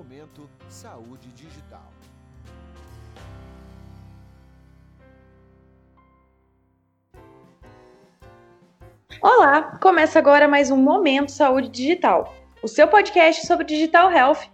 Momento Saúde Digital. Olá, começa agora mais um Momento Saúde Digital, o seu podcast sobre digital health.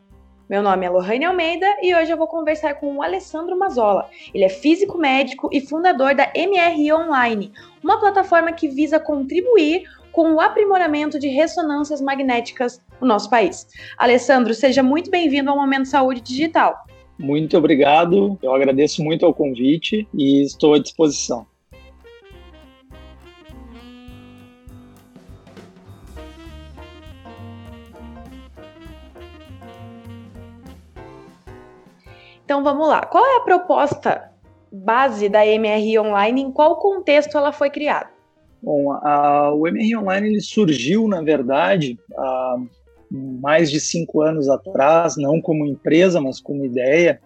Meu nome é Lohane Almeida e hoje eu vou conversar com o Alessandro Mazola. Ele é físico médico e fundador da MRI Online, uma plataforma que visa contribuir com o aprimoramento de ressonâncias magnéticas no nosso país. Alessandro, seja muito bem-vindo ao Momento Saúde Digital. Muito obrigado, eu agradeço muito ao convite e estou à disposição. Então vamos lá. Qual é a proposta base da MRI Online? Em qual contexto ela foi criada? Bom, a, o MRI Online ele surgiu, na verdade, há mais de cinco anos atrás, não como empresa, mas como ideia,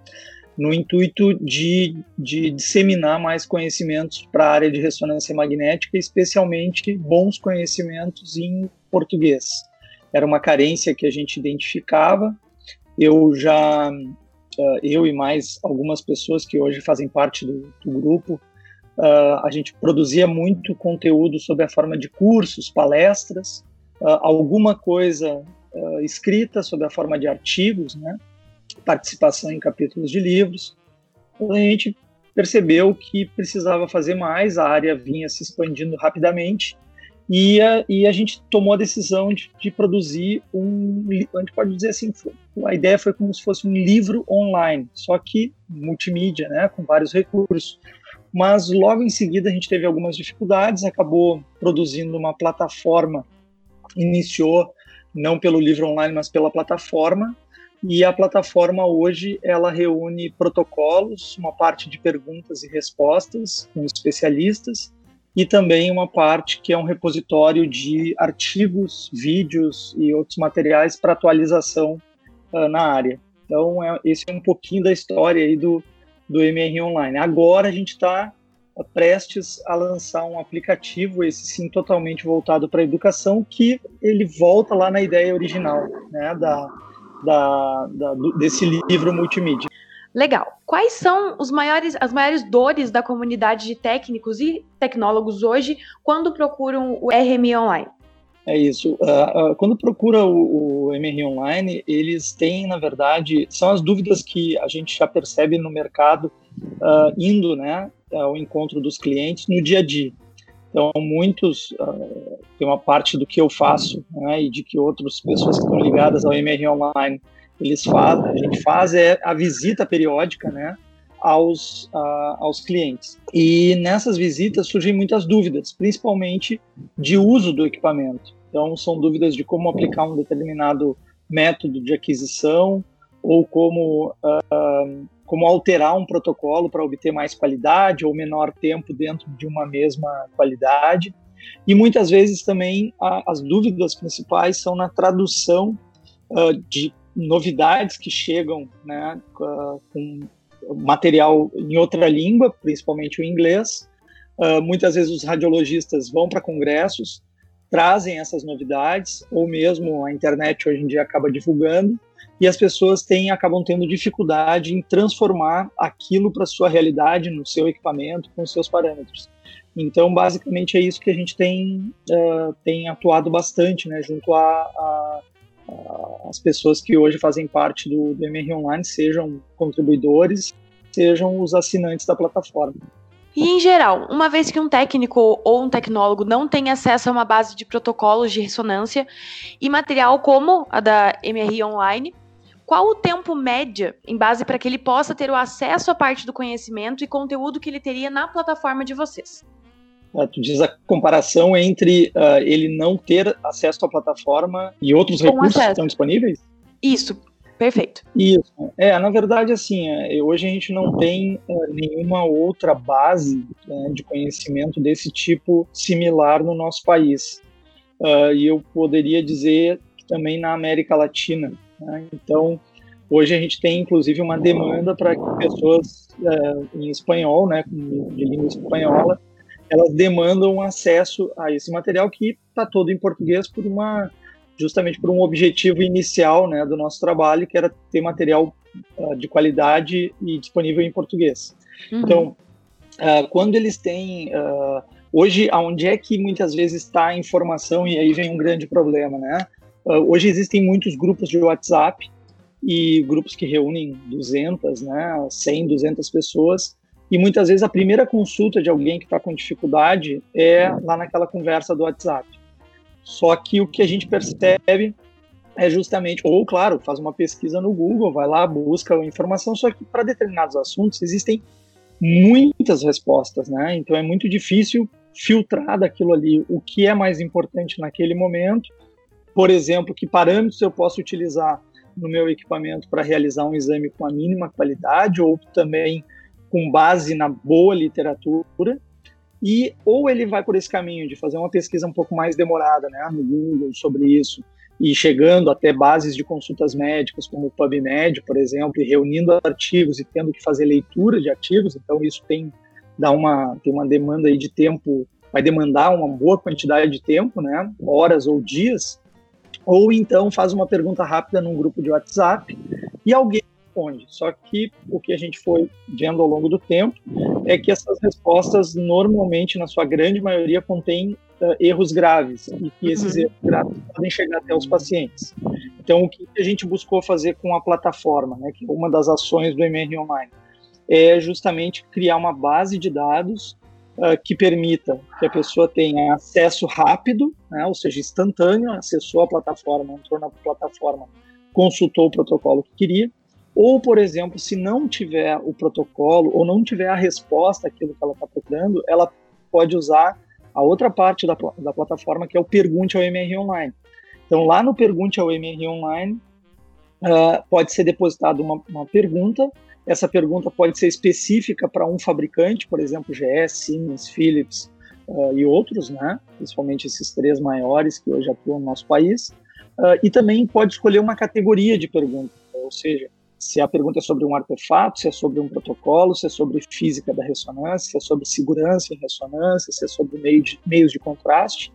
no intuito de, de disseminar mais conhecimentos para a área de ressonância magnética, especialmente bons conhecimentos em português. Era uma carência que a gente identificava. Eu já uh, eu e mais algumas pessoas que hoje fazem parte do, do grupo, uh, a gente produzia muito conteúdo sobre a forma de cursos, palestras, uh, alguma coisa escrita sobre a forma de artigos, né? participação em capítulos de livros. A gente percebeu que precisava fazer mais, a área vinha se expandindo rapidamente e a, e a gente tomou a decisão de, de, produzir um, a gente pode dizer assim, a ideia foi como se fosse um livro online, só que multimídia, né, com vários recursos. Mas logo em seguida a gente teve algumas dificuldades, acabou produzindo uma plataforma, iniciou não pelo livro online, mas pela plataforma, e a plataforma hoje ela reúne protocolos, uma parte de perguntas e respostas com especialistas, e também uma parte que é um repositório de artigos, vídeos e outros materiais para atualização uh, na área. Então, é, esse é um pouquinho da história aí do, do MR Online. Agora a gente está prestes a lançar um aplicativo, esse sim totalmente voltado para a educação, que ele volta lá na ideia original né, da, da, da, desse livro multimídia. Legal. Quais são os maiores, as maiores dores da comunidade de técnicos e tecnólogos hoje quando procuram o RMI Online? É isso. Uh, uh, quando procura o, o MRI Online, eles têm, na verdade, são as dúvidas que a gente já percebe no mercado uh, indo né, ao encontro dos clientes no dia a dia. Então, muitos, tem uma parte do que eu faço né, e de que outras pessoas que estão ligadas ao MRI Online eles fazem, a gente faz é a visita periódica, né, aos, uh, aos clientes. E nessas visitas surgem muitas dúvidas, principalmente de uso do equipamento. Então, são dúvidas de como aplicar um determinado método de aquisição ou como, uh, como alterar um protocolo para obter mais qualidade ou menor tempo dentro de uma mesma qualidade. E muitas vezes também a, as dúvidas principais são na tradução uh, de novidades que chegam né, com material em outra língua, principalmente o inglês. Uh, muitas vezes os radiologistas vão para congressos, trazem essas novidades, ou mesmo a internet hoje em dia acaba divulgando, e as pessoas têm, acabam tendo dificuldade em transformar aquilo para sua realidade, no seu equipamento, com os seus parâmetros. Então, basicamente, é isso que a gente tem, uh, tem atuado bastante, né, junto a, a as pessoas que hoje fazem parte do, do MR Online sejam contribuidores, sejam os assinantes da plataforma. E em geral, uma vez que um técnico ou um tecnólogo não tem acesso a uma base de protocolos de ressonância e material como a da MRI Online, qual o tempo médio em base para que ele possa ter o acesso à parte do conhecimento e conteúdo que ele teria na plataforma de vocês? Uh, tu diz a comparação entre uh, ele não ter acesso à plataforma e outros Com recursos acesso. que estão disponíveis? Isso, perfeito. Isso. É, na verdade, assim, é, hoje a gente não tem é, nenhuma outra base é, de conhecimento desse tipo similar no nosso país. Uh, e eu poderia dizer também na América Latina. Né? Então, hoje a gente tem inclusive uma demanda para que pessoas em espanhol, né, de língua espanhola, elas demandam acesso a esse material que está todo em português por uma justamente por um objetivo inicial né, do nosso trabalho, que era ter material uh, de qualidade e disponível em português. Uhum. Então, uh, quando eles têm. Uh, hoje, aonde é que muitas vezes está a informação, e aí vem um grande problema, né? Hoje existem muitos grupos de WhatsApp e grupos que reúnem 200, né, 100, 200 pessoas, e muitas vezes a primeira consulta de alguém que está com dificuldade é lá naquela conversa do WhatsApp. Só que o que a gente percebe é justamente, ou claro, faz uma pesquisa no Google, vai lá, busca informação, só que para determinados assuntos existem muitas respostas, né? Então é muito difícil filtrar daquilo ali o que é mais importante naquele momento. Por exemplo, que parâmetros eu posso utilizar no meu equipamento para realizar um exame com a mínima qualidade ou também com base na boa literatura? E ou ele vai por esse caminho de fazer uma pesquisa um pouco mais demorada, né, no Google sobre isso e chegando até bases de consultas médicas como o PubMed, por exemplo, e reunindo artigos e tendo que fazer leitura de artigos, então isso tem dá uma tem uma demanda aí de tempo, vai demandar uma boa quantidade de tempo, né, horas ou dias, ou então faz uma pergunta rápida num grupo de WhatsApp e alguém responde. Só que o que a gente foi vendo ao longo do tempo é que essas respostas, normalmente, na sua grande maioria, contêm uh, erros graves e que esses uhum. erros graves podem chegar até os pacientes. Então, o que a gente buscou fazer com a plataforma, né, que é uma das ações do MR Online, é justamente criar uma base de dados uh, que permita que a pessoa tenha acesso rápido, né, ou seja, instantâneo, acessou a plataforma, entrou na plataforma, consultou o protocolo que queria, ou, por exemplo, se não tiver o protocolo ou não tiver a resposta àquilo que ela está procurando, ela pode usar a outra parte da, da plataforma, que é o Pergunte ao MR Online. Então, lá no Pergunte ao MR Online, uh, pode ser depositada uma, uma pergunta. Essa pergunta pode ser específica para um fabricante, por exemplo, GE, Siemens, Philips uh, e outros, né? principalmente esses três maiores que hoje atuam no nosso país. Uh, e também pode escolher uma categoria de pergunta, ou seja, se a pergunta é sobre um artefato, se é sobre um protocolo, se é sobre física da ressonância, se é sobre segurança em ressonância, se é sobre meio de, meios de contraste.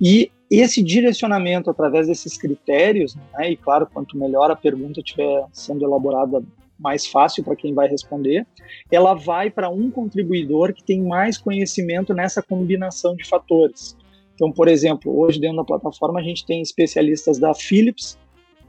E esse direcionamento através desses critérios, né, e claro, quanto melhor a pergunta estiver sendo elaborada, mais fácil para quem vai responder, ela vai para um contribuidor que tem mais conhecimento nessa combinação de fatores. Então, por exemplo, hoje dentro da plataforma a gente tem especialistas da Philips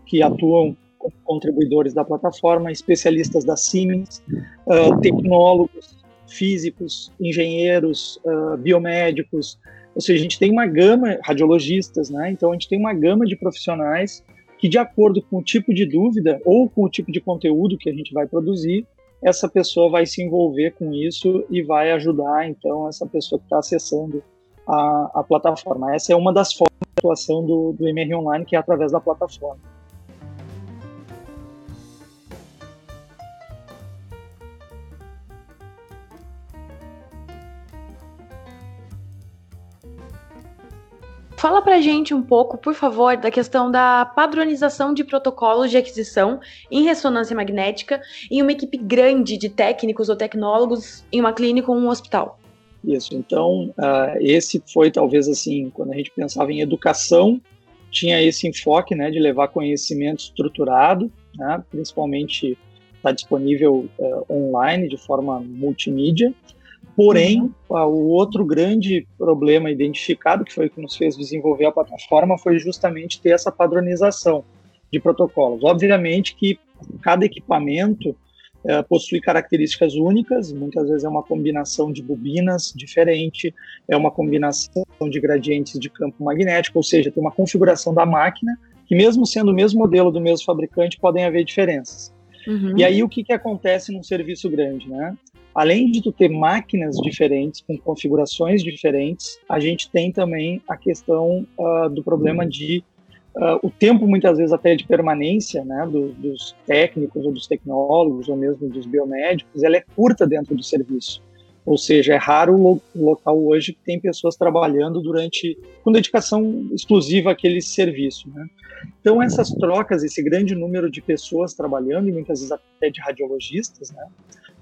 que atuam contribuidores da plataforma, especialistas da Siemens, uh, tecnólogos, físicos, engenheiros, uh, biomédicos, ou seja, a gente tem uma gama, radiologistas, né? Então a gente tem uma gama de profissionais que, de acordo com o tipo de dúvida ou com o tipo de conteúdo que a gente vai produzir, essa pessoa vai se envolver com isso e vai ajudar, então, essa pessoa que está acessando a, a, plataforma. Essa é uma das formas de atuação do, do MR Online, que é através da plataforma. Fala pra gente um pouco, por favor, da questão da padronização de protocolos de aquisição em ressonância magnética em uma equipe grande de técnicos ou tecnólogos em uma clínica ou um hospital. Isso, então, uh, esse foi talvez assim, quando a gente pensava em educação, tinha esse enfoque né, de levar conhecimento estruturado, né, principalmente está disponível uh, online de forma multimídia, Porém, uhum. o outro grande problema identificado, que foi o que nos fez desenvolver a plataforma, foi justamente ter essa padronização de protocolos. Obviamente que cada equipamento é, possui características únicas, muitas vezes é uma combinação de bobinas diferente, é uma combinação de gradientes de campo magnético, ou seja, tem uma configuração da máquina que, mesmo sendo o mesmo modelo do mesmo fabricante, podem haver diferenças. Uhum. E aí o que, que acontece num serviço grande, né? Além de tu ter máquinas diferentes, com configurações diferentes, a gente tem também a questão uh, do problema de uh, o tempo, muitas vezes, até de permanência né, do, dos técnicos ou dos tecnólogos ou mesmo dos biomédicos, ela é curta dentro do serviço. Ou seja, é raro o local hoje que tem pessoas trabalhando durante, com dedicação exclusiva àquele serviço. Né? Então, essas trocas, esse grande número de pessoas trabalhando, e muitas vezes até de radiologistas, né,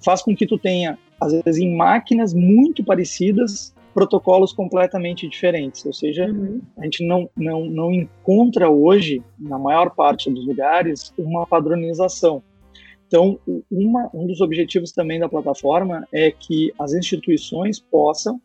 faz com que tu tenha, às vezes, em máquinas muito parecidas, protocolos completamente diferentes, ou seja, uhum. a gente não, não, não encontra hoje, na maior parte dos lugares, uma padronização. Então, uma, um dos objetivos também da plataforma é que as instituições possam,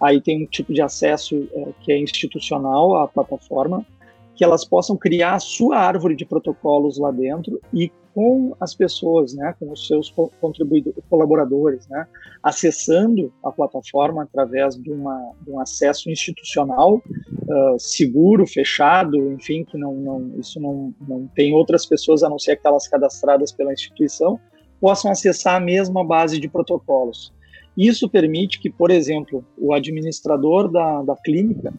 aí tem um tipo de acesso é, que é institucional à plataforma, que elas possam criar a sua árvore de protocolos lá dentro e com as pessoas, né, com os seus contribuidores, colaboradores, né, acessando a plataforma através de, uma, de um acesso institucional uh, seguro, fechado, enfim, que não, não, isso não, não tem outras pessoas a não ser aquelas cadastradas pela instituição, possam acessar a mesma base de protocolos. Isso permite que, por exemplo, o administrador da, da clínica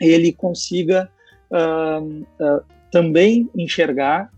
ele consiga uh, uh, também enxergar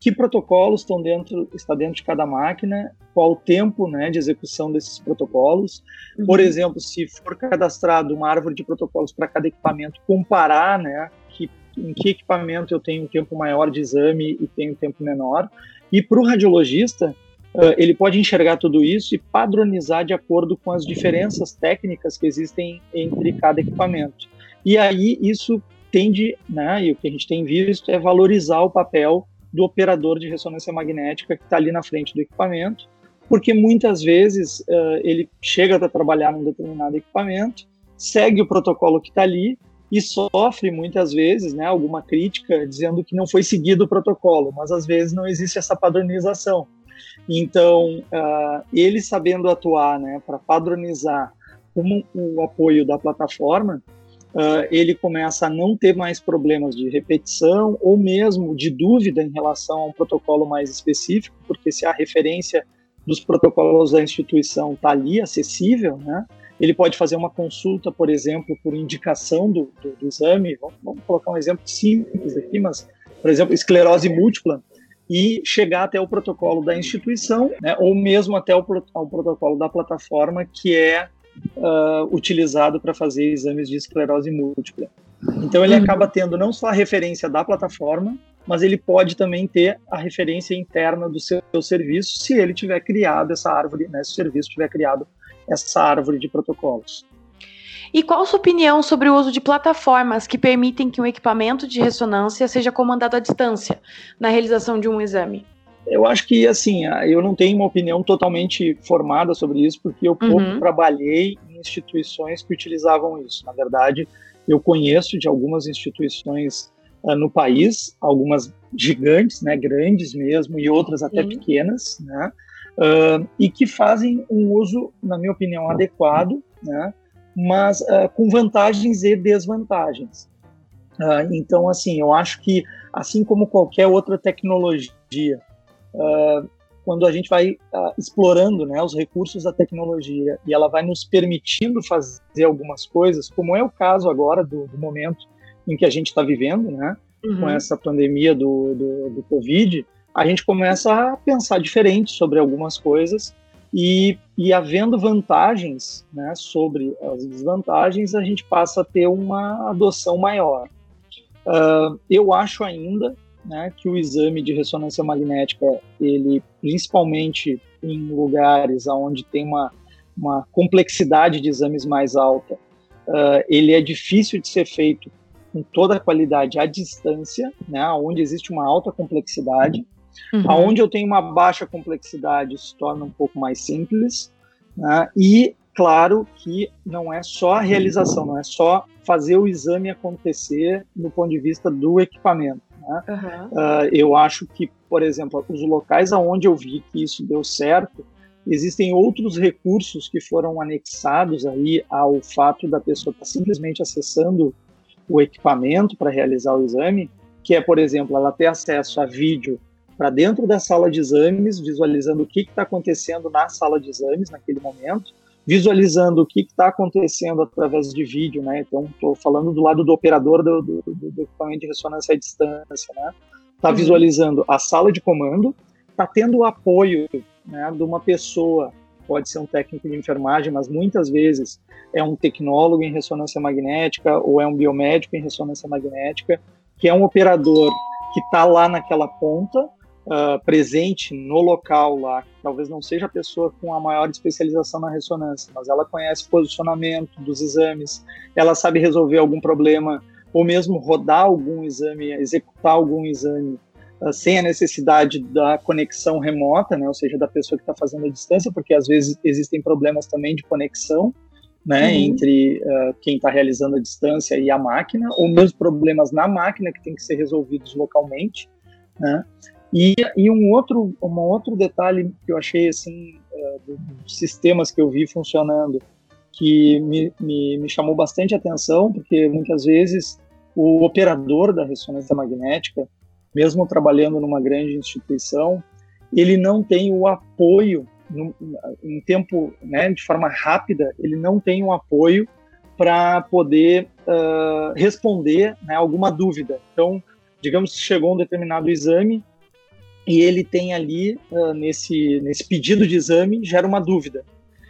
que protocolos estão dentro, está dentro de cada máquina, qual o tempo né, de execução desses protocolos. Uhum. Por exemplo, se for cadastrado uma árvore de protocolos para cada equipamento, comparar né, que, em que equipamento eu tenho um tempo maior de exame e tenho um tempo menor. E para o radiologista, uh, ele pode enxergar tudo isso e padronizar de acordo com as diferenças técnicas que existem entre cada equipamento. E aí isso tende, né, e o que a gente tem visto é valorizar o papel do operador de ressonância magnética que está ali na frente do equipamento, porque muitas vezes uh, ele chega para trabalhar num determinado equipamento, segue o protocolo que está ali e sofre muitas vezes né, alguma crítica dizendo que não foi seguido o protocolo, mas às vezes não existe essa padronização. Então, uh, ele sabendo atuar né, para padronizar como o apoio da plataforma, uh, ele começa a não ter mais problemas de repetição ou mesmo de dúvida em relação a um protocolo mais específico, porque se a referência dos protocolos da instituição está ali, acessível, né? Ele pode fazer uma consulta, por exemplo, por indicação do, do, do exame. Vamos, vamos, colocar um exemplo simples aqui, mas, por exemplo, esclerose múltipla, e chegar até o protocolo da instituição, né, ou mesmo até o, o protocolo da plataforma, que é uh, utilizado para fazer exames de esclerose múltipla. Então ele uhum. acaba tendo não só a referência da plataforma, mas ele pode também ter a referência interna do seu, serviço, se ele tiver criado essa árvore, né, se o serviço tiver criado essa árvore de protocolos. E qual a sua opinião sobre o uso de plataformas que permitem que um equipamento de ressonância seja comandado à distância na realização de um exame? Eu acho que, assim, eu não tenho uma opinião totalmente formada sobre isso, porque eu pouco uhum. trabalhei em instituições que utilizavam isso. Na verdade, eu conheço de algumas instituições uh, no país, algumas gigantes, né, grandes mesmo, e outras até uhum. pequenas, né, uh, e que fazem um uso, na minha opinião, adequado, né, mas uh, com vantagens e desvantagens. então, assim, eu acho que, assim como qualquer outra tecnologia, uh, quando a gente vai uh, explorando né, os recursos da tecnologia e ela vai nos permitindo fazer algumas coisas, como é o caso agora do, do momento em que a gente está vivendo, né, uhum. com essa pandemia do, do, do Covid, a gente começa a pensar diferente sobre algumas coisas e, e havendo vantagens né, sobre as desvantagens, a gente passa a ter uma adoção maior. Uh, eu acho ainda né, que o exame de ressonância magnética, ele principalmente em lugares onde tem uma, uma complexidade de exames mais alta, uh, ele é difícil de ser feito com toda a qualidade à distância, né, onde existe uma alta complexidade. Uhum. Aonde eu tenho uma baixa complexidade se torna um pouco mais simples, né, e claro que não é só a realização, não é só fazer o exame acontecer do ponto de vista do equipamento. Né? Uhum. Uh, eu acho que, por exemplo, os locais aonde eu vi que isso deu certo, existem outros recursos que foram anexados aí ao fato da pessoa estar tá simplesmente acessando o equipamento para realizar o exame, que é, por exemplo, ela ter acesso a vídeo para dentro da sala de exames, visualizando o que está acontecendo na sala de exames naquele momento, visualizando o que está acontecendo através de vídeo, né? Então, estou falando do lado do operador do, do, do, equipamento de ressonância à distância, né? Está uhum. visualizando a sala de comando, está tendo o apoio né, de uma pessoa, pode ser um técnico de enfermagem, mas muitas vezes é um tecnólogo em ressonância magnética ou é um biomédico em ressonância magnética, que é um operador que está lá naquela ponta, uh, presente no local lá, talvez não seja a pessoa com a maior especialização na ressonância, mas ela conhece o posicionamento dos exames, ela sabe resolver algum problema, ou mesmo rodar algum exame, executar algum exame uh, sem a necessidade da conexão remota, né, ou seja, da pessoa que está fazendo a distância, porque às vezes existem problemas também de conexão, né, uhum. entre uh, quem está realizando a distância e a máquina, ou mesmo problemas na máquina que tem que ser resolvidos localmente, né? E, e um outro um outro detalhe que eu achei assim uh, dos sistemas que eu vi funcionando que me, me, me chamou bastante atenção, porque muitas vezes o operador da ressonância magnética, mesmo trabalhando numa grande instituição, ele não tem o apoio no, em tempo, né, de forma rápida, ele não tem um apoio para poder uh, responder né, alguma dúvida. Então, digamos que chegou um determinado exame e ele tem ali, uh, nesse, nesse pedido de exame, gera uma dúvida.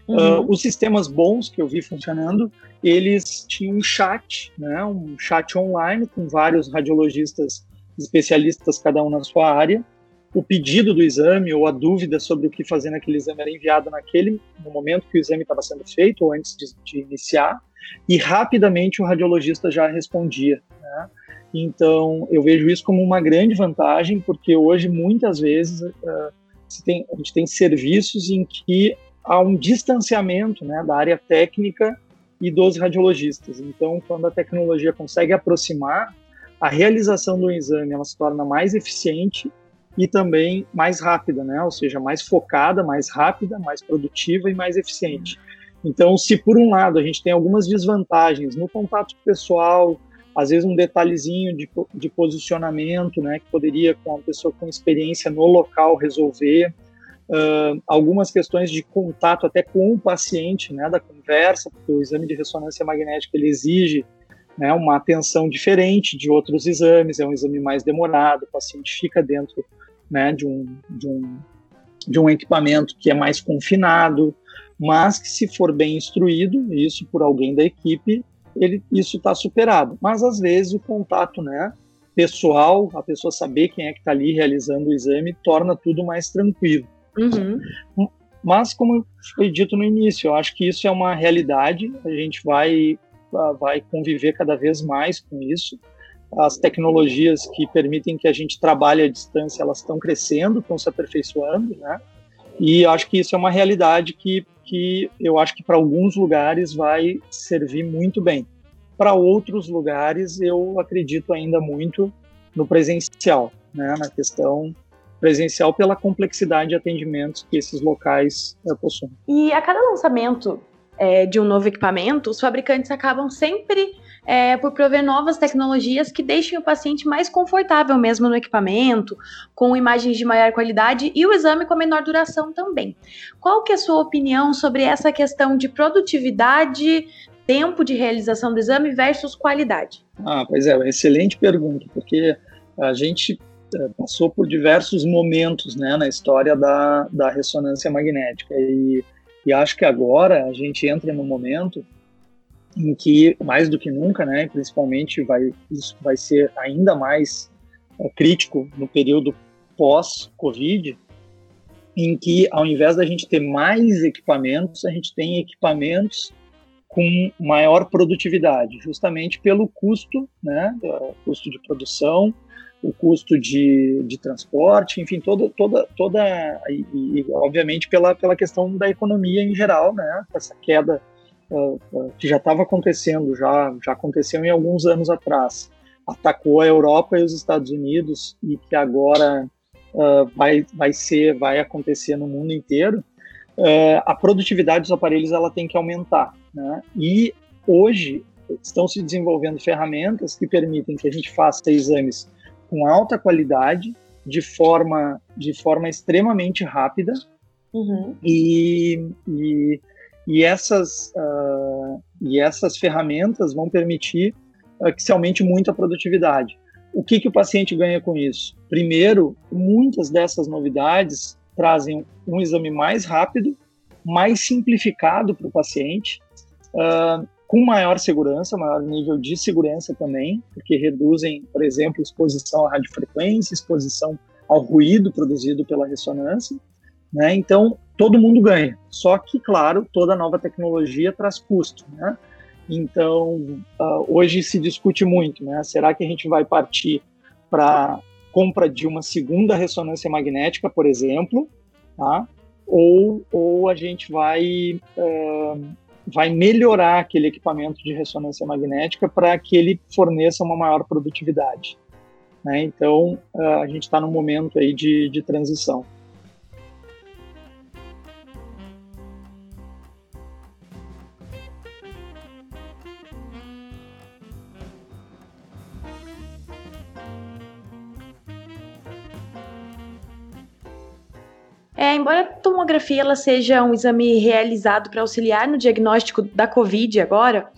Uhum. Uh, os sistemas bons que eu vi funcionando, eles tinham um chat, né, um chat online com vários radiologistas especialistas, cada um na sua área, o pedido do exame ou a dúvida sobre o que fazer naquele exame era enviado naquele no momento que o exame estava sendo feito ou antes de, de iniciar e rapidamente o radiologista já respondia. Né? Então eu vejo isso como uma grande vantagem porque hoje muitas vezes uh, tem, a gente tem serviços em que há um distanciamento né, da área técnica e dos radiologistas. Então quando a tecnologia consegue aproximar a realização do exame ela se torna mais eficiente e também mais rápida, né? Ou seja, mais focada, mais rápida, mais produtiva e mais eficiente. Então, se por um lado a gente tem algumas desvantagens no contato pessoal, às vezes um detalhezinho de, de posicionamento, né, que poderia com uma pessoa com experiência no local resolver, uh, algumas questões de contato até com o paciente, né, da conversa, porque o exame de ressonância magnética ele exige né, uma atenção diferente de outros exames, é um exame mais demorado, o paciente fica dentro né, de, um, de, um, de um equipamento que é mais confinado, mas que se for bem instruído, isso por alguém da equipe, ele, isso está superado. Mas às vezes o contato né, pessoal, a pessoa saber quem é que está ali realizando o exame, torna tudo mais tranquilo. Uhum. Mas, como foi dito no início, eu acho que isso é uma realidade, a gente vai, vai conviver cada vez mais com isso as tecnologias que permitem que a gente trabalhe à distância, elas estão crescendo, estão se aperfeiçoando, né? E acho que isso é uma realidade que, que eu acho que para alguns lugares vai servir muito bem. Para outros lugares, eu acredito ainda muito no presencial, né? Na questão presencial pela complexidade de atendimentos que esses locais é, possuem. E a cada lançamento é, de um novo equipamento, os fabricantes acabam sempre é, por prover novas tecnologias que deixem o paciente mais confortável mesmo no equipamento, com imagens de maior qualidade e o exame com a menor duração também. Qual que é a sua opinião sobre essa questão de produtividade, tempo de realização do exame versus qualidade? Ah, pois é, excelente pergunta, porque a gente é, passou por diversos momentos né, na história da, da ressonância magnética e, e acho que agora a gente entra no momento em que mais do que nunca, né, principalmente vai isso vai ser ainda mais é, crítico no período pós-Covid, em que ao invés da gente ter mais equipamentos, a gente tem equipamentos com maior produtividade, justamente pelo custo, né, custo de produção, o custo de, de transporte, enfim, toda, toda, toda e, e, obviamente pela, pela questão da economia em geral, né, essa queda que já estava acontecendo, já, já aconteceu em alguns anos atrás, atacou a Europa e os Estados Unidos e que agora uh, vai, vai ser, vai acontecer no mundo inteiro, uh, a produtividade dos aparelhos ela tem que aumentar, né? E hoje estão se desenvolvendo ferramentas que permitem que a gente faça exames com alta qualidade, de forma, de forma extremamente rápida uhum. e, e e essas, uh, e essas ferramentas vão permitir uh, que se aumente muito a produtividade. O que, que o paciente ganha com isso? Primeiro, muitas dessas novidades trazem um exame mais rápido, mais simplificado para o paciente, uh, com maior segurança, maior nível de segurança também, porque reduzem, por exemplo, exposição à radiofrequência, exposição ao ruído produzido pela ressonância, né? Então todo mundo ganha. Só que, claro, toda nova tecnologia traz custo, né? Então uh, hoje se discute muito, né? Será que a gente vai partir para compra de uma segunda ressonância magnética, por exemplo, tá? Ou, ou a gente vai uh, vai melhorar aquele equipamento de ressonância magnética para que ele forneça uma maior produtividade. Né? Então, uh, a gente está num momento aí de, de transição. É, embora a tomografia ela seja um exame realizado para auxiliar no diagnóstico da COVID agora,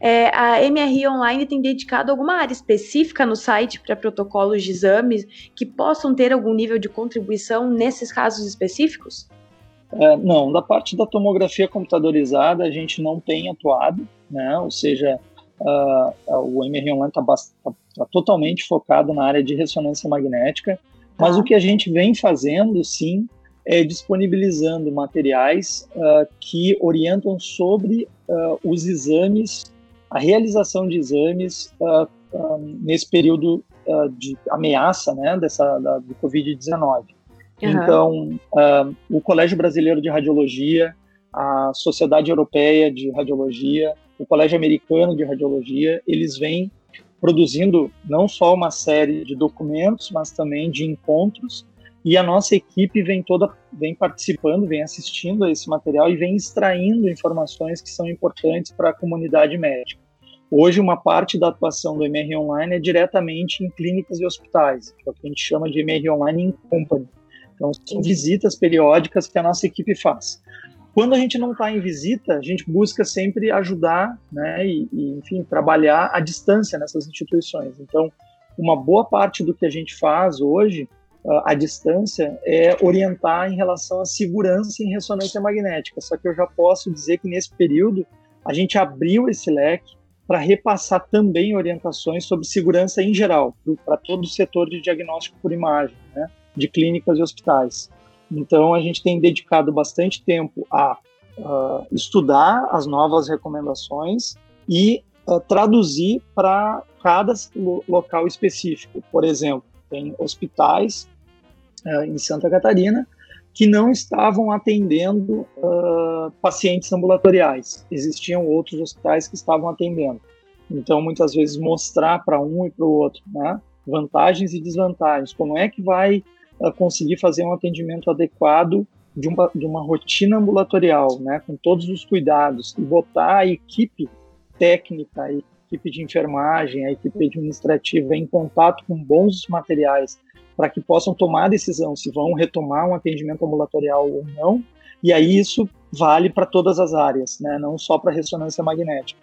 é, a MRI Online tem dedicado alguma área específica no site para protocolos de exames que possam ter algum nível de contribuição nesses casos específicos? É, não, da parte da tomografia computadorizada a gente não tem atuado, né? ou seja, uh, o MRI Online está tá, tá totalmente focado na área de ressonância magnética, mas ah. o que a gente vem fazendo, sim, é, disponibilizando materiais uh, que orientam sobre uh, os exames, a realização de exames uh, nesse período de ameaça né, dessa, da, do Covid-19. Uhum. Então, o Colégio Brasileiro de Radiologia, a Sociedade Europeia de Radiologia, o Colégio Americano de Radiologia, eles vêm produzindo não só uma série de documentos, mas também de encontros e a nossa equipe vem toda vem participando, vem assistindo a esse material e vem extraindo informações que são importantes para a comunidade médica. Hoje, uma parte da atuação do MR Online é diretamente em clínicas e hospitais, que é o que a gente chama de MR Online in Company. Então, são visitas periódicas que a nossa equipe faz. Quando a gente não está em visita, a gente busca sempre ajudar, né, e, e, enfim, trabalhar à distância nessas instituições. Então, uma boa parte do que a gente faz hoje à distância é orientar em relação à segurança em ressonância magnética. Só que eu já posso dizer que nesse período a gente abriu esse leque para repassar também orientações sobre segurança em geral, para todo o setor de diagnóstico por imagem, né, de clínicas e hospitais. Então a gente tem dedicado bastante tempo a uh, estudar as novas recomendações e uh, traduzir para cada local específico. Por exemplo, tem hospitais uh, em Santa Catarina que não estavam atendendo uh, pacientes ambulatoriais. Existiam outros hospitais que estavam atendendo. Então, muitas vezes, mostrar para um e para o outro né, vantagens e desvantagens. Como é que vai uh, conseguir fazer um atendimento adequado de uma, de uma rotina ambulatorial, né, com todos os cuidados, e botar a equipe técnica, a equipe de enfermagem, a equipe administrativa em contato com bons materiais para que possam tomar a decisão se vão retomar um atendimento ambulatorial ou não. E aí isso vale para todas as áreas, né? não só para ressonância magnética.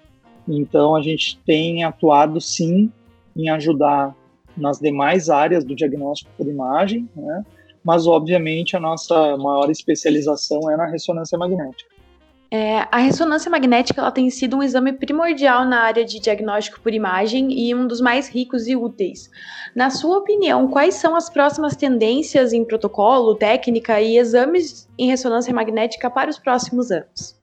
Então a gente tem atuado sim em ajudar nas demais áreas do diagnóstico por imagem, né? mas obviamente a nossa maior especialização é na ressonância magnética. É, a ressonância magnética ela tem sido um exame primordial na área de diagnóstico por imagem e um dos mais ricos e úteis. Na sua opinião, quais são as próximas tendências em protocolo, técnica e exames em ressonância magnética para os próximos anos?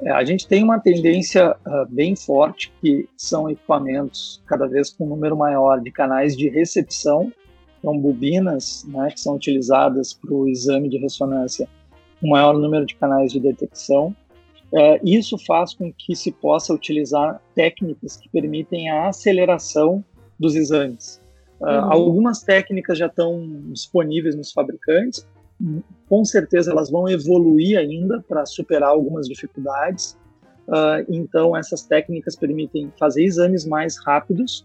É, a gente tem uma tendência uh, bem forte que são equipamentos cada vez com um número maior de canais de recepção, então bobinas né, que são utilizadas para o exame de ressonância um maior número de canais de detecção. É, isso faz com que se possa utilizar técnicas que permitem a aceleração dos exames. Uh, uhum. Algumas técnicas já estão disponíveis nos fabricantes, com certeza elas vão evoluir ainda para superar algumas dificuldades. Uh, então, essas técnicas permitem fazer exames mais rápidos.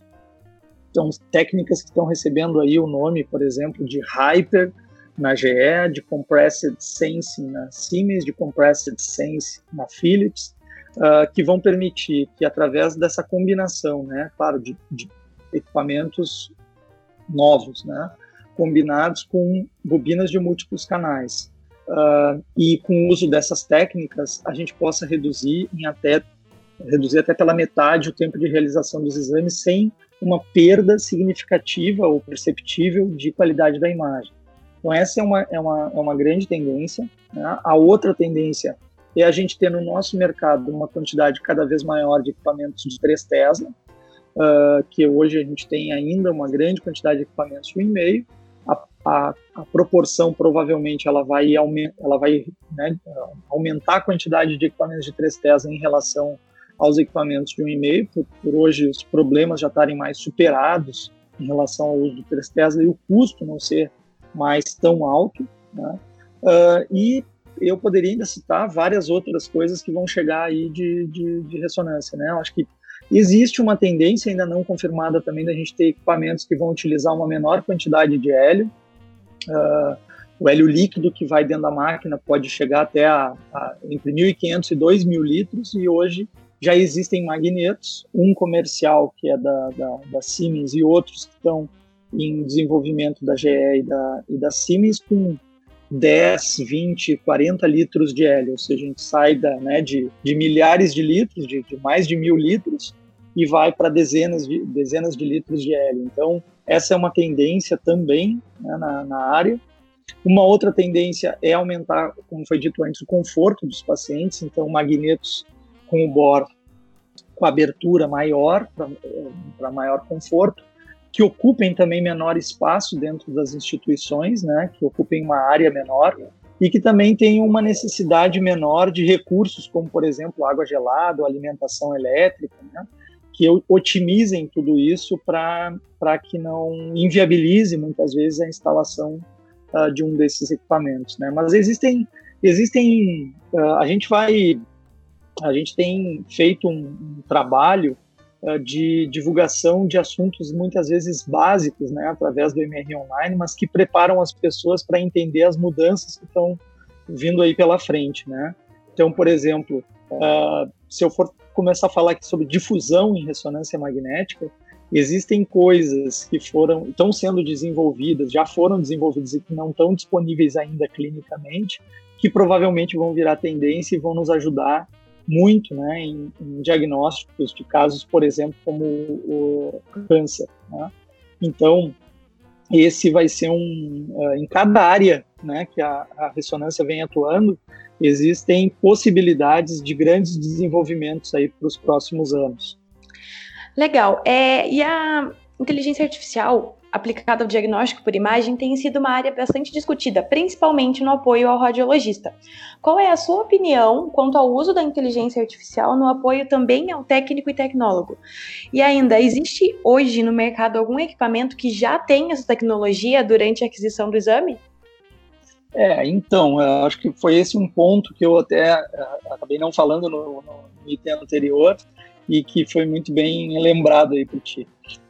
Então, técnicas que estão recebendo aí o nome, por exemplo, de Hyper na GE, de Compressed Sensing na Siemens, de Compressed Sense na Philips, uh, que vão permitir que através dessa combinação, né, claro, de, de equipamentos novos, né, combinados com bobinas de múltiplos canais, uh, e com o uso dessas técnicas, a gente possa reduzir em até reduzir até pela metade o tempo de realização dos exames sem uma perda significativa ou perceptível de qualidade da imagem. Então, essa é uma, é uma, é uma grande tendência. Né? A outra tendência é a gente ter no nosso mercado uma quantidade cada vez maior de equipamentos de 3 Tesla, uh, que hoje a gente tem ainda uma grande quantidade de equipamentos de 1,5. A, a, a, proporção provavelmente ela vai, ela vai né, aumentar a quantidade de equipamentos de 3 Tesla em relação aos equipamentos de 1,5, por, por hoje os problemas já estarem mais superados em relação ao uso do 3 Tesla e o custo não ser mais tão alto. Né? Uh, e eu poderia ainda citar várias outras coisas que vão chegar aí de, de, de, ressonância. Né? Eu acho que existe uma tendência ainda não confirmada também da gente ter equipamentos que vão utilizar uma menor quantidade de hélio. Uh, o hélio líquido que vai dentro da máquina pode chegar até a, a, entre 1.500 e 2.000 litros e hoje já existem magnetos, um comercial que é da, da, da Siemens e outros que estão em desenvolvimento da GE e da, e da Siemens com 10, 20, 40 litros de hélio, ou seja, a gente sai da, né, de, de milhares de litros, de, de mais de mil litros, e vai para dezenas de, dezenas de litros de hélio. Então, essa é uma tendência também né, na, na área. Uma outra tendência é aumentar, como foi dito antes, o conforto dos pacientes, então magnetos com o bor com abertura maior, para maior conforto, que ocupem também menor espaço dentro das instituições, né, que ocupem uma área menor e que também tenham uma necessidade menor de recursos, como, por exemplo, água gelada, alimentação elétrica, né, que otimizem tudo isso para que não inviabilize, muitas vezes, a instalação uh, de um desses equipamentos. Né. Mas existem, existem uh, a gente vai, a gente tem feito um, um trabalho de divulgação de assuntos muitas vezes básicos, né, através do MR Online, mas que preparam as pessoas para entender as mudanças que estão vindo aí pela frente, né? Então, por exemplo, uh, se eu for começar a falar aqui sobre difusão em ressonância magnética, existem coisas que foram estão sendo desenvolvidas, já foram desenvolvidas e que não estão disponíveis ainda clinicamente, que provavelmente vão virar tendência e vão nos ajudar muito né, em, em, diagnósticos de casos, por exemplo, como o, o câncer. Né? Então, esse vai ser um. Uh, em cada área né, que a, a, ressonância vem atuando, existem possibilidades de grandes desenvolvimentos aí para os próximos anos. Legal. É, e a inteligência artificial aplicada ao diagnóstico por imagem tem sido uma área bastante discutida, principalmente no apoio ao radiologista. Qual é a sua opinião quanto ao uso da inteligência artificial no apoio também ao técnico e tecnólogo? E ainda, existe hoje no mercado algum equipamento que já tem essa tecnologia durante a aquisição do exame? É, então, acho que foi esse um ponto que eu até uh, acabei não falando no, no item anterior e que foi muito bem lembrado aí por ti.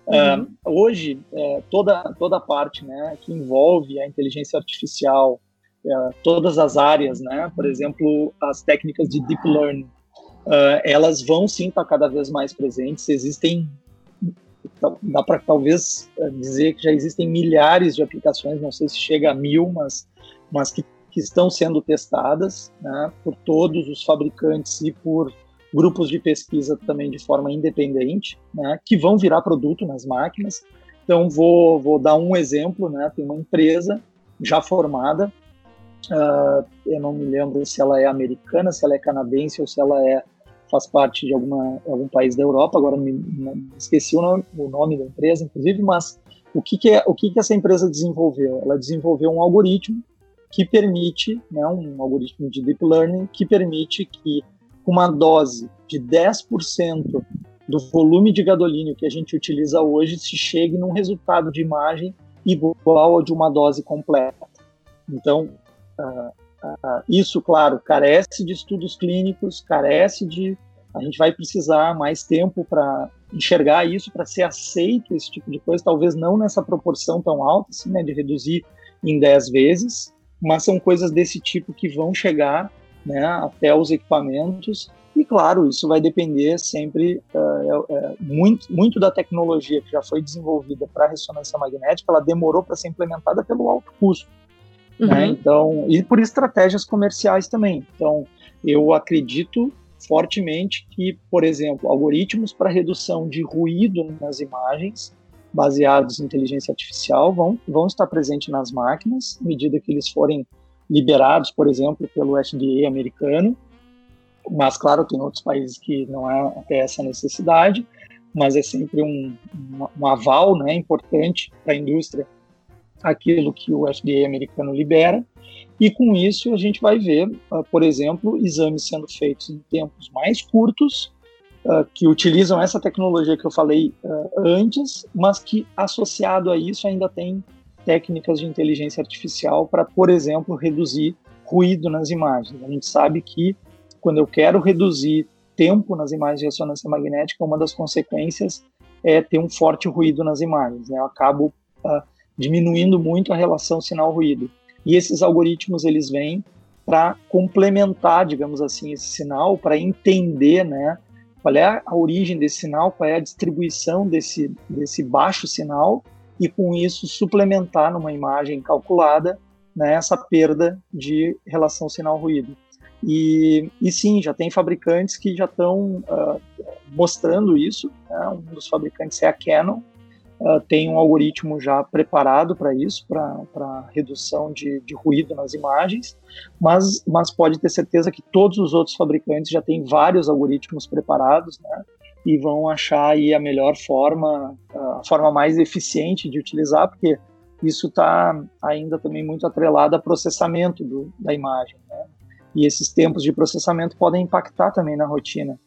Uhum. Uh, hoje, uh, toda, toda a parte né, que envolve a inteligência artificial, uh, todas as áreas, né, por exemplo, as técnicas de deep learning, é, elas vão sim estar cada vez mais presentes. Existem, dá para talvez dizer que já existem milhares de aplicações, não sei se chega a mil, mas, mas que, que estão sendo testadas né, por todos os fabricantes e por grupos de pesquisa também de forma independente, né, que vão virar produto nas máquinas. Então, vou, vou dar um exemplo, né, tem uma empresa já formada, uh, eu não me lembro se ela é americana, se ela é canadense ou se ela é faz parte de alguma, algum país da Europa, agora me, me esqueci o nome, o nome, da empresa, inclusive, mas o que, que, é, o que, que essa empresa desenvolveu? Ela desenvolveu um algoritmo que permite, né, um algoritmo de deep learning, que permite que uma dose de 10% do volume de gadolínio que a gente utiliza hoje se chegue num resultado de imagem igual ao de uma dose completa. Então, uh, uh, isso, claro, carece de estudos clínicos, carece de. A gente vai precisar mais tempo para enxergar isso, para ser aceito esse tipo de coisa, talvez não nessa proporção tão alta, assim, né, de reduzir em 10 vezes, mas são coisas desse tipo que vão chegar né, até os equipamentos. E claro, isso vai depender sempre uh, muito, muito da tecnologia que já foi desenvolvida para ressonância magnética, ela demorou para ser implementada pelo alto custo. Né? Uhum. Né? Então, e por estratégias comerciais também. Então, eu acredito fortemente que, por exemplo, algoritmos para redução de ruído nas imagens, baseados em inteligência artificial, vão, vão estar presentes nas máquinas, à medida que eles forem liberados, por exemplo, pelo FDA americano. Mas, claro, tem outros países que não há até essa necessidade, mas é sempre um, um, um aval né, importante para a indústria aquilo que o FDA americano libera. E com isso a gente vai ver, uh, por exemplo, exames sendo feitos em tempos mais curtos, uh, que utilizam essa tecnologia que eu falei uh, antes, mas que associado a isso ainda tem técnicas de inteligência artificial para, por exemplo, reduzir ruído nas imagens. A gente sabe que quando eu quero reduzir tempo nas imagens de ressonância magnética, uma das consequências é ter um forte ruído nas imagens. Né? Eu acabo uh, diminuindo muito a relação sinal-ruído. E esses algoritmos eles vêm para complementar, digamos assim, esse sinal, para entender, né, qual é a origem desse sinal, qual é a distribuição desse, desse baixo sinal e com isso suplementar numa imagem calculada né, essa perda de relação sinal-ruído. E, e sim, já tem fabricantes que já estão uh, mostrando isso. Né? Um dos fabricantes é a Canon, uh, tem um algoritmo já preparado para isso, para redução de, de, ruído nas imagens, mas, mas pode ter certeza que todos os outros fabricantes já têm vários algoritmos preparados, né? E vão achar aí a melhor forma, a forma mais eficiente de utilizar, porque isso está ainda também muito atrelado a processamento do, da imagem. Né? E esses tempos de processamento podem impactar também na rotina.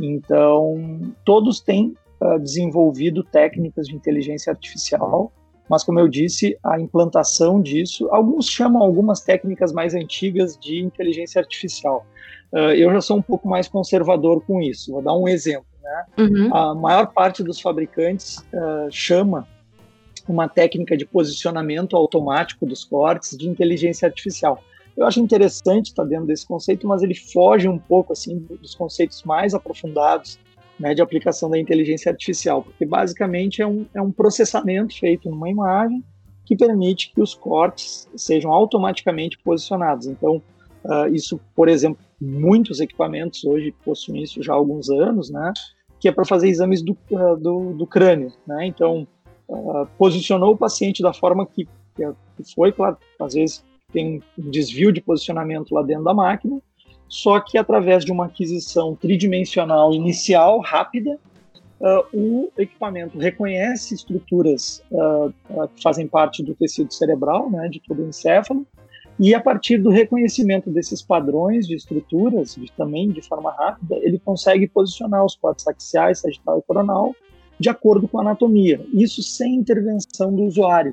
Então, todos têm uh, desenvolvido técnicas de inteligência artificial, mas, como eu disse, a implantação disso, alguns chamam algumas técnicas mais antigas de inteligência artificial. Uh, eu já sou um pouco mais conservador com isso. Vou dar um exemplo. Né? Uhum. A maior parte dos fabricantes uh, chama uma técnica de posicionamento automático dos cortes de inteligência artificial. Eu acho interessante estar dentro desse conceito, mas ele foge um pouco assim dos conceitos mais aprofundados né, de aplicação da inteligência artificial, porque basicamente é um, é um processamento feito numa imagem que permite que os cortes sejam automaticamente posicionados. Então, uh, isso, por exemplo, muitos equipamentos hoje possuem isso já há alguns anos, né, que é para fazer exames do, uh, do, do, crânio. Né? Então, uh, posicionou o paciente da forma que, que foi, claro, às vezes tem um desvio de posicionamento lá dentro da máquina, só que através de uma aquisição tridimensional inicial, rápida, uh, o equipamento reconhece estruturas uh, que fazem parte do tecido cerebral, né, de todo o encéfalo, e a partir do reconhecimento desses padrões de estruturas, de, também de forma rápida, ele consegue posicionar os cortes axiais, sagital e coronal de acordo com a anatomia. Isso sem intervenção do usuário.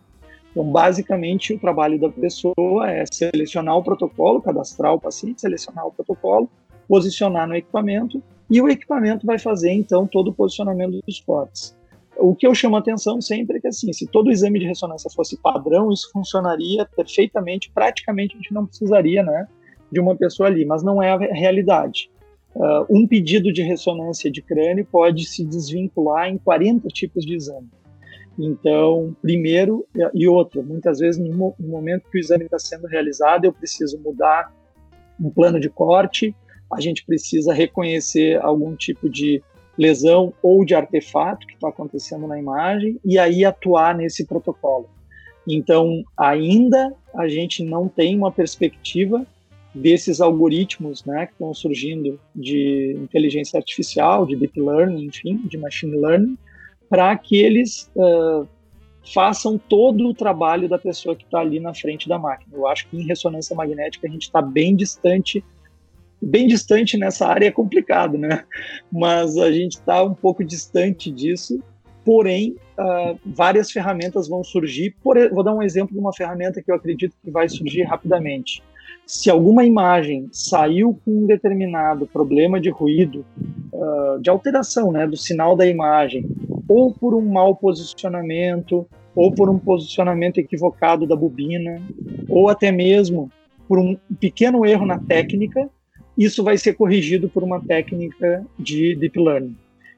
Então, basicamente, o trabalho da pessoa é selecionar o protocolo, cadastrar o paciente, selecionar o protocolo, posicionar no equipamento e o equipamento vai fazer, então, todo o posicionamento dos cortes. O que eu chamo a atenção sempre é que, assim, se todo exame de ressonância fosse padrão, isso funcionaria perfeitamente, praticamente a gente não precisaria, né, de uma pessoa ali, mas não é a realidade. Uh, um pedido de ressonância de crânio pode se desvincular em 40 tipos de exame. Então, primeiro e outra, muitas vezes no momento que o exame está sendo realizado, eu preciso mudar um plano de corte, a gente precisa reconhecer algum tipo de lesão ou de artefato que está acontecendo na imagem e aí atuar nesse protocolo. Então, ainda a gente não tem uma perspectiva desses algoritmos né, que estão surgindo de inteligência artificial, de deep learning, enfim, de machine learning, para que eles uh, façam todo o trabalho da pessoa que está ali na frente da máquina. Eu acho que em ressonância magnética a gente está bem distante, bem distante nessa área é complicado, né? Mas a gente está um pouco distante disso. Porém, uh, várias ferramentas vão surgir. Por, vou dar um exemplo de uma ferramenta que eu acredito que vai surgir rapidamente. Se alguma imagem saiu com um determinado problema de ruído, uh, de alteração né, do sinal da imagem, ou por um mau posicionamento, ou por um posicionamento equivocado da bobina, ou até mesmo por um pequeno erro na técnica, isso vai ser corrigido por uma técnica de deep learning.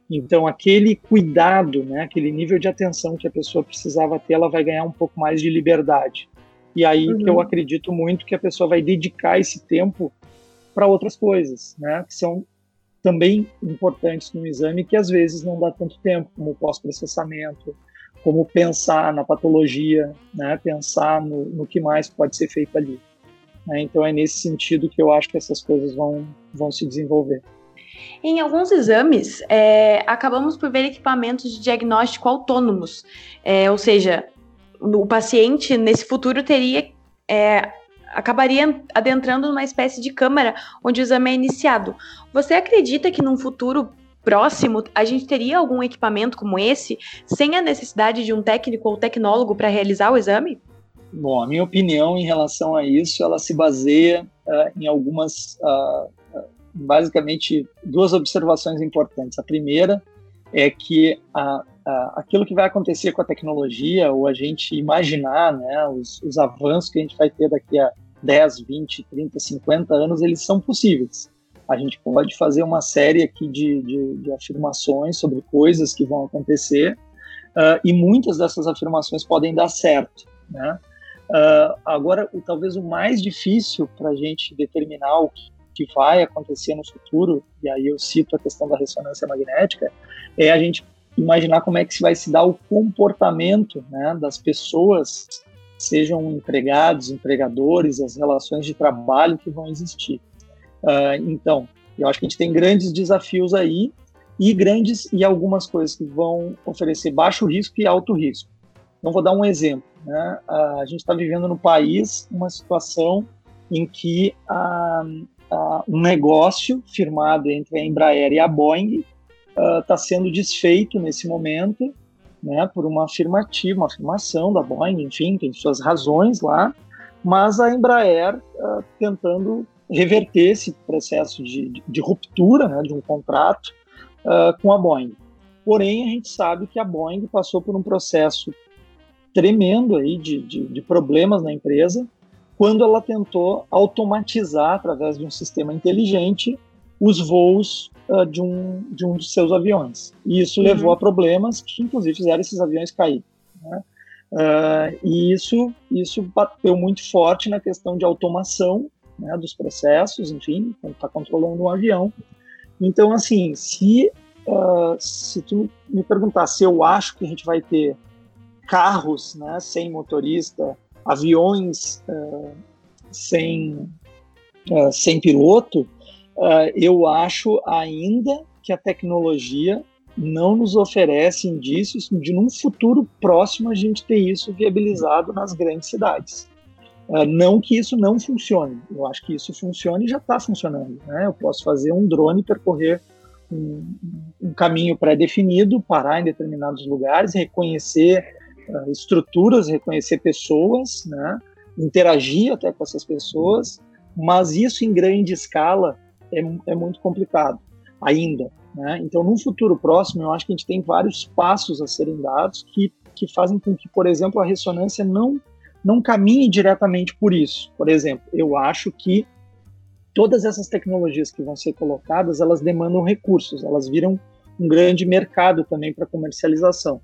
Então, aquele cuidado, né, aquele nível de atenção que a pessoa precisava ter, ela vai ganhar um pouco mais de liberdade. E aí uhum. que eu acredito muito que a pessoa vai dedicar esse tempo para outras coisas, né, que são também importantes no exame que às vezes não dá tanto tempo, como pós-processamento, como pensar na patologia, né, pensar no, no que mais pode ser feito ali. Né? Então é nesse sentido que eu acho que essas coisas vão, vão se desenvolver. Em alguns exames, é, acabamos por ver equipamentos de diagnóstico autônomos, é, ou seja, o paciente nesse futuro teria é, acabaria adentrando numa espécie de câmara onde o exame é iniciado. Você acredita que num futuro próximo a gente teria algum equipamento como esse sem a necessidade de um técnico ou tecnólogo para realizar o exame? Bom, a minha opinião em relação a isso, ela se baseia uh, em algumas, uh, basicamente, duas observações importantes. A primeira é que a, a, aquilo que vai acontecer com a tecnologia, ou a gente imaginar né, os, os avanços que a gente vai ter daqui a 10, 20, 30, 50 anos, eles são possíveis. A gente pode fazer uma série aqui de, de, de afirmações sobre coisas que vão acontecer, uh, e muitas dessas afirmações podem dar certo. Né? Uh, agora, o, talvez o mais difícil para a gente determinar o que, que vai acontecer no futuro, e aí eu cito a questão da ressonância magnética, é a gente imaginar como é que vai se dar o comportamento né, das pessoas sejam empregados, empregadores, as relações de trabalho que vão existir. Uh, então, eu acho que a gente tem grandes desafios aí e grandes e algumas coisas que vão oferecer baixo risco e alto risco. Então, vou dar um exemplo. Né? A gente está vivendo no país uma situação em que uh, um negócio firmado entre a Embraer e a Boeing está sendo desfeito nesse momento né, por uma afirmativa, uma afirmação da Boeing, enfim, tem suas razões lá, mas a Embraer uh, tentando reverter esse processo de, de, de ruptura né, de um contrato uh, com a Boeing. Porém, a gente sabe que a Boeing passou por um processo tremendo aí de, de, de problemas na empresa quando ela tentou automatizar através de um sistema inteligente os voos uh, de, um, de um dos seus aviões. E isso uhum. levou a problemas que, inclusive, fizeram esses aviões cair. Né? Uh, e isso, isso bateu muito forte na questão de automação né, dos processos, enfim, quando está controlando um avião. Então, assim, se, uh, se tu me perguntar se eu acho que a gente vai ter carros né, sem motorista, aviões uh, sem, uh, sem piloto, uh, eu acho ainda que a tecnologia não nos oferece indícios de num futuro próximo a gente ter isso viabilizado nas grandes cidades. Não que isso não funcione, eu acho que isso funciona e já está funcionando. Né? Eu posso fazer um drone percorrer um, um caminho pré-definido, parar em determinados lugares, reconhecer estruturas, reconhecer pessoas, né? interagir até com essas pessoas, mas isso em grande escala é, é muito complicado ainda. Né? Então, no futuro próximo, eu acho que a gente tem vários passos a serem dados que, que fazem com que, por exemplo, a ressonância não, não caminhe diretamente por isso. Por exemplo, eu acho que todas essas tecnologias que vão ser colocadas, elas demandam recursos, elas viram um grande mercado também para comercialização.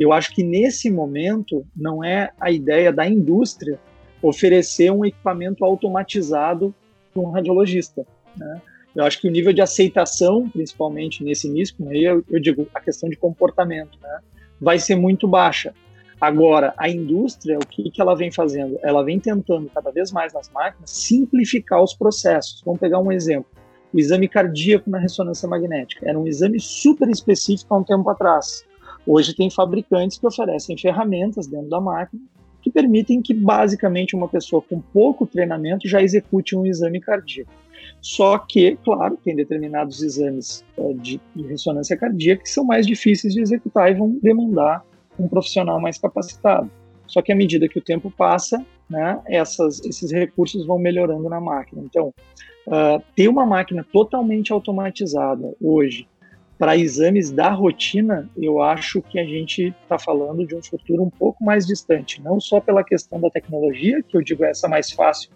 Eu acho que nesse momento não é a ideia da indústria oferecer um equipamento automatizado para um radiologista. Né? Eu acho que o nível de aceitação, principalmente nesse início, aí eu, eu digo a questão de comportamento, né, vai ser muito baixa. Agora, a indústria, o que, que ela vem fazendo? Ela vem tentando cada vez mais nas máquinas simplificar os processos. Vamos pegar um exemplo: o exame cardíaco na ressonância magnética. Era um exame super específico há um tempo atrás. Hoje tem fabricantes que oferecem ferramentas dentro da máquina que permitem que basicamente uma pessoa com pouco treinamento já execute um exame cardíaco. Só que, claro, tem determinados exames de, de ressonância cardíaca que são mais difíceis de executar e vão demandar um profissional mais capacitado. Só que à medida que o tempo passa, né, essas, esses recursos vão melhorando na máquina. Então, uh, ter uma máquina totalmente automatizada hoje para exames da rotina, eu acho que a gente está falando de um futuro um pouco mais distante, não só pela questão da tecnologia, que eu digo essa mais fácil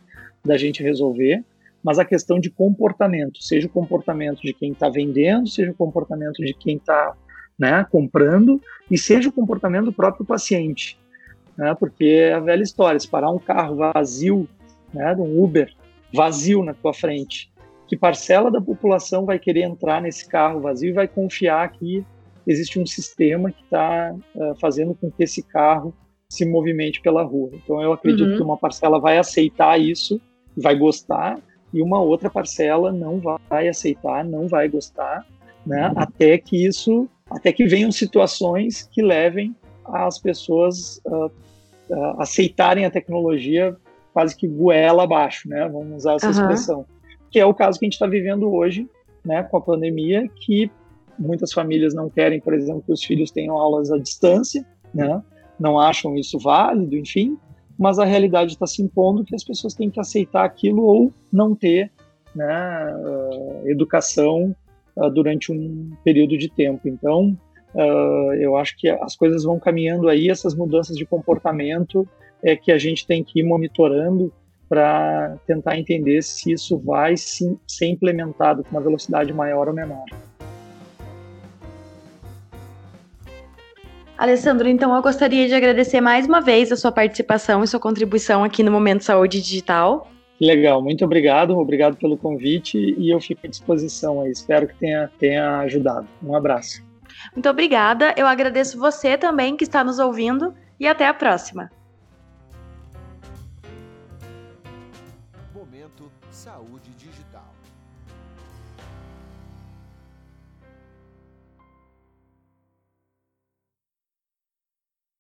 da gente resolver, mas a questão de comportamento, seja o comportamento de quem está vendendo, seja o comportamento de quem está né, comprando, e seja o comportamento do próprio paciente. Né, porque é a velha história, se parar um carro vazio, né, um Uber vazio na tua frente, que parcela da população vai querer entrar nesse carro vazio e vai confiar que existe um sistema que está uh, fazendo com que esse carro se movimente pela rua. Então eu acredito uhum. que uma parcela vai aceitar isso, vai gostar, e uma outra parcela não vai aceitar, não vai gostar, né? Até que isso, até que venham situações que levem as pessoas uh, uh, aceitarem a tecnologia quase que goela abaixo, né? Vamos usar essa uhum. expressão, que é o caso que a gente está vivendo hoje, né? Com a pandemia, que muitas famílias não querem, por exemplo, que os filhos tenham aulas à distância, né? Não acham isso válido, enfim, mas a realidade está se impondo que as pessoas têm que aceitar aquilo ou não ter né, uh, educação uh, durante um período de tempo. Então, uh, eu acho que as coisas vão caminhando aí, essas mudanças de comportamento é que a gente tem que ir monitorando para tentar entender se isso vai sim, ser implementado com uma velocidade maior ou menor. Alessandro, então eu gostaria de agradecer mais uma vez a sua participação e sua contribuição aqui no Momento Saúde Digital. Legal, muito obrigado, obrigado pelo convite e eu fico à disposição aí. Espero que tenha, tenha ajudado. Um abraço. Muito obrigada, eu agradeço você também que está nos ouvindo e até a próxima.